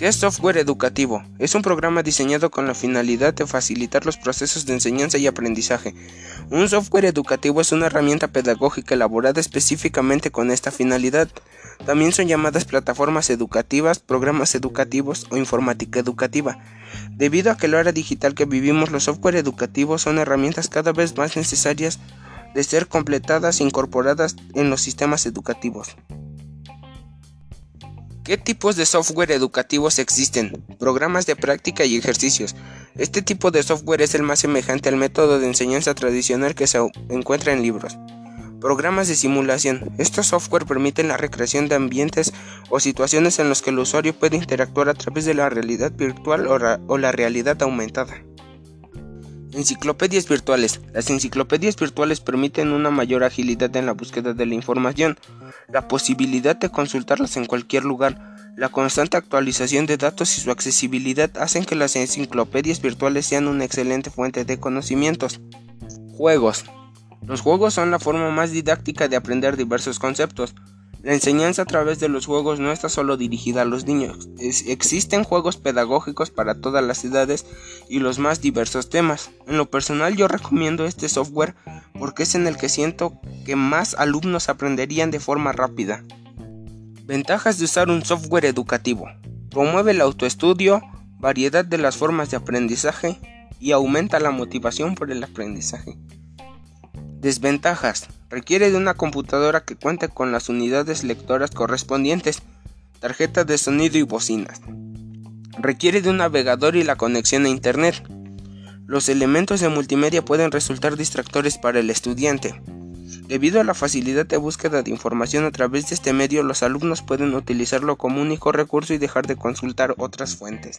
¿Qué es software educativo? Es un programa diseñado con la finalidad de facilitar los procesos de enseñanza y aprendizaje. Un software educativo es una herramienta pedagógica elaborada específicamente con esta finalidad. También son llamadas plataformas educativas, programas educativos o informática educativa. Debido a que la era digital que vivimos, los software educativos son herramientas cada vez más necesarias de ser completadas e incorporadas en los sistemas educativos. ¿Qué tipos de software educativos existen? Programas de práctica y ejercicios. Este tipo de software es el más semejante al método de enseñanza tradicional que se encuentra en libros. Programas de simulación. Estos software permiten la recreación de ambientes o situaciones en los que el usuario puede interactuar a través de la realidad virtual o, la realidad aumentada. Enciclopedias virtuales. Las enciclopedias virtuales permiten una mayor agilidad en la búsqueda de la información, la posibilidad de consultarlas en cualquier lugar, la constante actualización de datos y su accesibilidad hacen que las enciclopedias virtuales sean una excelente fuente de conocimientos. Juegos. Los juegos son la forma más didáctica de aprender diversos conceptos. La enseñanza a través de los juegos no está solo dirigida a los niños. existen juegos pedagógicos para todas las edades y los más diversos temas. En lo personal yo recomiendo este software porque es en el que siento que más alumnos aprenderían de forma rápida. Ventajas de usar un software educativo. Promueve el autoestudio, variedad de las formas de aprendizaje y aumenta la motivación por el aprendizaje. Desventajas. Requiere de una computadora que cuente con las unidades lectoras correspondientes, tarjetas de sonido y bocinas. Requiere de un navegador y la conexión a Internet. Los elementos de multimedia pueden resultar distractores para el estudiante. Debido a la facilidad de búsqueda de información a través de este medio, los alumnos pueden utilizarlo como único recurso y dejar de consultar otras fuentes.